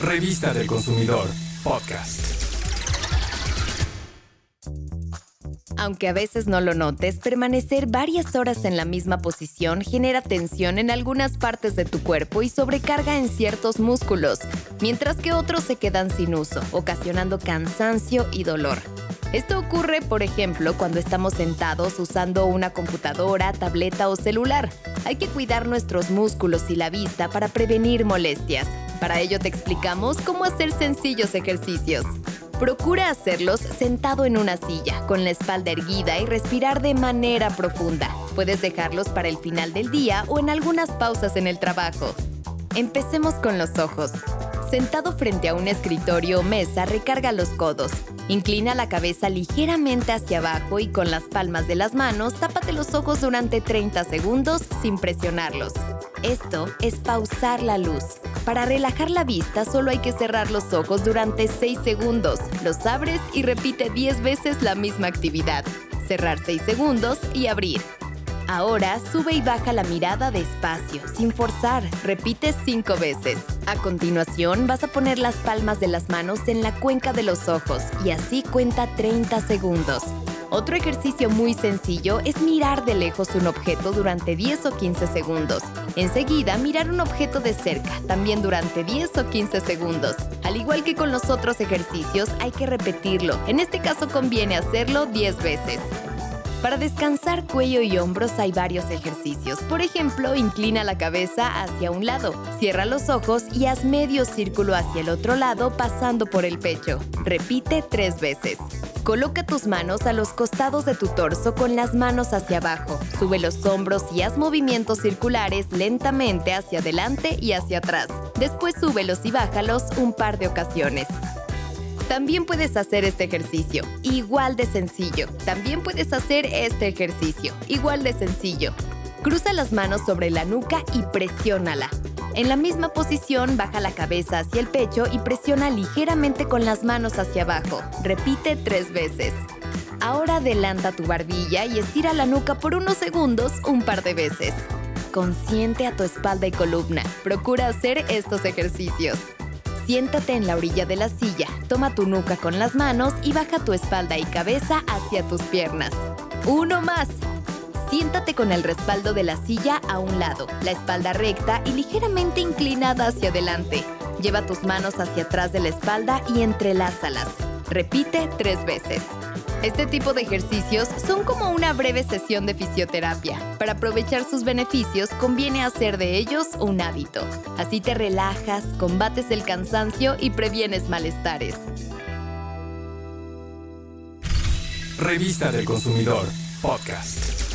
Revista del Consumidor, podcast. Aunque a veces no lo notes, permanecer varias horas en la misma posición genera tensión en algunas partes de tu cuerpo y sobrecarga en ciertos músculos, mientras que otros se quedan sin uso, ocasionando cansancio y dolor. Esto ocurre, por ejemplo, cuando estamos sentados usando una computadora, tableta o celular. Hay que cuidar nuestros músculos y la vista para prevenir molestias. Para ello te explicamos cómo hacer sencillos ejercicios. Procura hacerlos sentado en una silla, con la espalda erguida y respirar de manera profunda. Puedes dejarlos para el final del día o en algunas pausas en el trabajo. Empecemos con los ojos. Sentado frente a un escritorio o mesa, recarga los codos. Inclina la cabeza ligeramente hacia abajo y con las palmas de las manos tápate los ojos durante 30 segundos sin presionarlos. Esto es pausar la luz. Para relajar la vista solo hay que cerrar los ojos durante 6 segundos. Los abres y repite 10 veces la misma actividad. Cerrar 6 segundos y abrir. Ahora sube y baja la mirada despacio, sin forzar. Repite cinco veces. A continuación vas a poner las palmas de las manos en la cuenca de los ojos y así cuenta 30 segundos. Otro ejercicio muy sencillo es mirar de lejos un objeto durante 10 o 15 segundos. Enseguida, mirar un objeto de cerca, también durante 10 o 15 segundos. Al igual que con los otros ejercicios, hay que repetirlo. En este caso conviene hacerlo 10 veces. Para descansar cuello y hombros hay varios ejercicios. Por ejemplo, inclina la cabeza hacia un lado, cierra los ojos y haz medio círculo hacia el otro lado pasando por el pecho. Repite tres veces. Coloca tus manos a los costados de tu torso con las manos hacia abajo. Sube los hombros y haz movimientos circulares lentamente hacia adelante y hacia atrás. Después súbelos y bájalos un par de ocasiones. También puedes hacer este ejercicio, igual de sencillo. También puedes hacer este ejercicio, igual de sencillo. Cruza las manos sobre la nuca y presiónala. En la misma posición, baja la cabeza hacia el pecho y presiona ligeramente con las manos hacia abajo. Repite tres veces. Ahora adelanta tu barbilla y estira la nuca por unos segundos un par de veces. Consciente a tu espalda y columna. Procura hacer estos ejercicios. Siéntate en la orilla de la silla, toma tu nuca con las manos y baja tu espalda y cabeza hacia tus piernas. Uno más. Siéntate con el respaldo de la silla a un lado, la espalda recta y ligeramente inclinada hacia adelante. Lleva tus manos hacia atrás de la espalda y entrelázalas. Repite tres veces. Este tipo de ejercicios son como una breve sesión de fisioterapia. Para aprovechar sus beneficios conviene hacer de ellos un hábito. Así te relajas, combates el cansancio y previenes malestares. Revista del Consumidor, podcast.